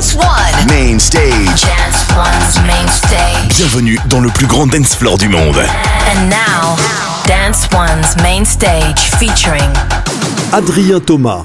Dance One. Main stage. Dance One's main stage. Bienvenue dans le plus grand dance floor du monde. And now, Dance One's main stage featuring Adrien Thomas.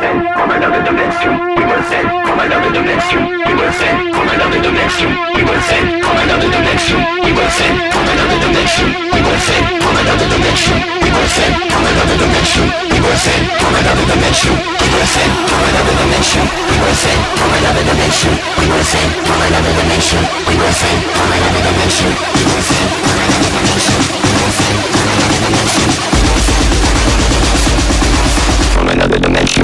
Sent from another dimension. We were sent from another dimension. We were sent from another dimension. We were sent from another dimension. We were sent from another dimension. We were sent from another dimension. We were sent from another dimension. We were sent from another dimension. We were sent from another dimension. We were sent from another dimension. We were sent from another dimension. We were sent from another dimension. We were sent from another dimension. We were sent from another dimension. From another dimension.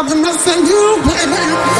I've been missing you, baby.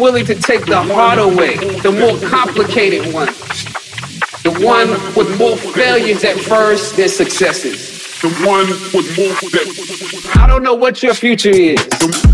Willing to take the harder way, the more complicated one, the one with more failures at first than successes, the one with more. I don't know what your future is.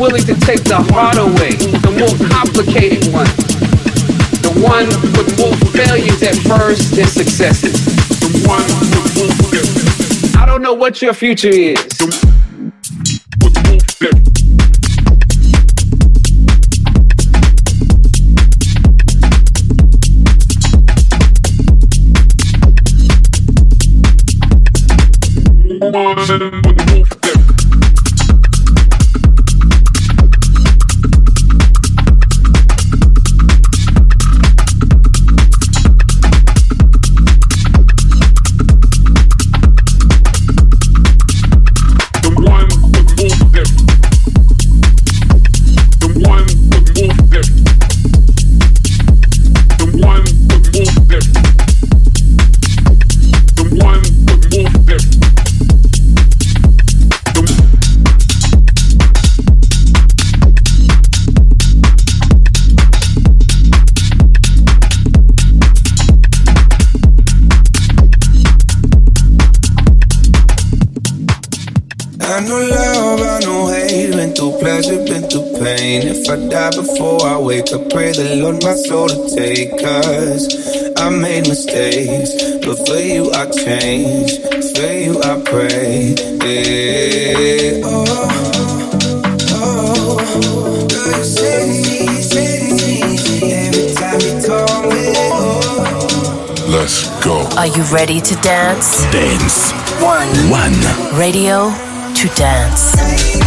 Willing to take the harder way, the more complicated one, the one with more failures at first than successes, the one with more I don't know what your future is. Wake, I pray the Lord my soul to take. Cause I made mistakes, but for you I change, for you I pray. Yeah. Oh, oh, girl, you say me, say me, every time you call me. Oh. Let's go. Are you ready to dance? Dance. One. One. Radio to dance.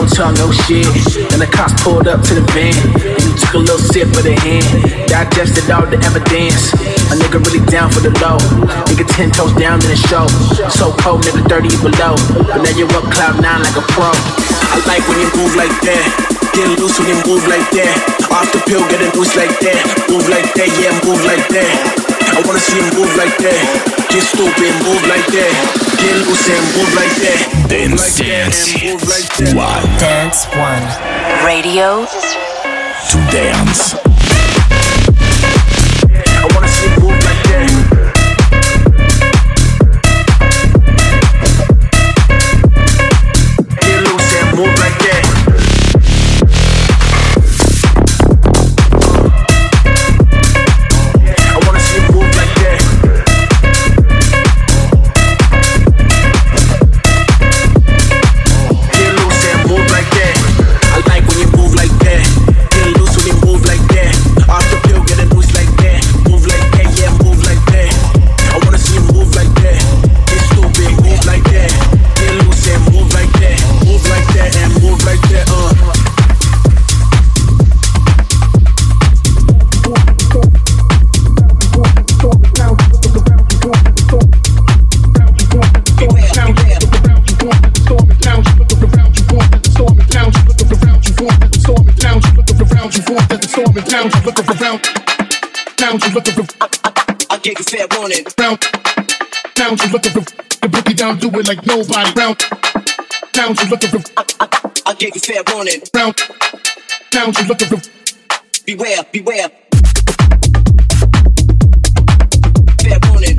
Your tongue, no shit. And the cops pulled up to the van. And you took a little sip of the hand. Digested all the evidence. A nigga really down for the low. Nigga 10 toes down in the show. So cold, nigga 30 below. But now you up cloud nine like a pro. I like when you move like that. Get loose when you move like that. Off the pill, get a loose like that. Move like that, yeah, move like that. I wanna see him move like that. Get stupid, move like that. Get loose and move like that. Dance, like dance. and move like that. One. Dance One. Radio To dance. I gave you fair warning. Round, down to look the the boogie down, do it like nobody. Round, down to look the I gave you fair warning. Round, down to look the beware, beware. Fair warning.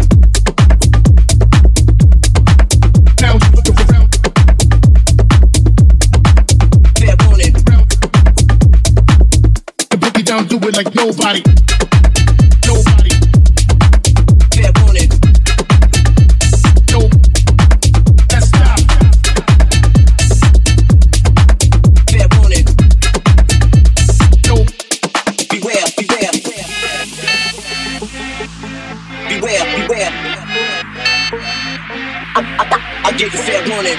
Down to look the round. Fair warning. The boogie down, do it like. Nobody. Beware,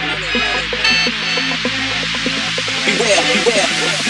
beware.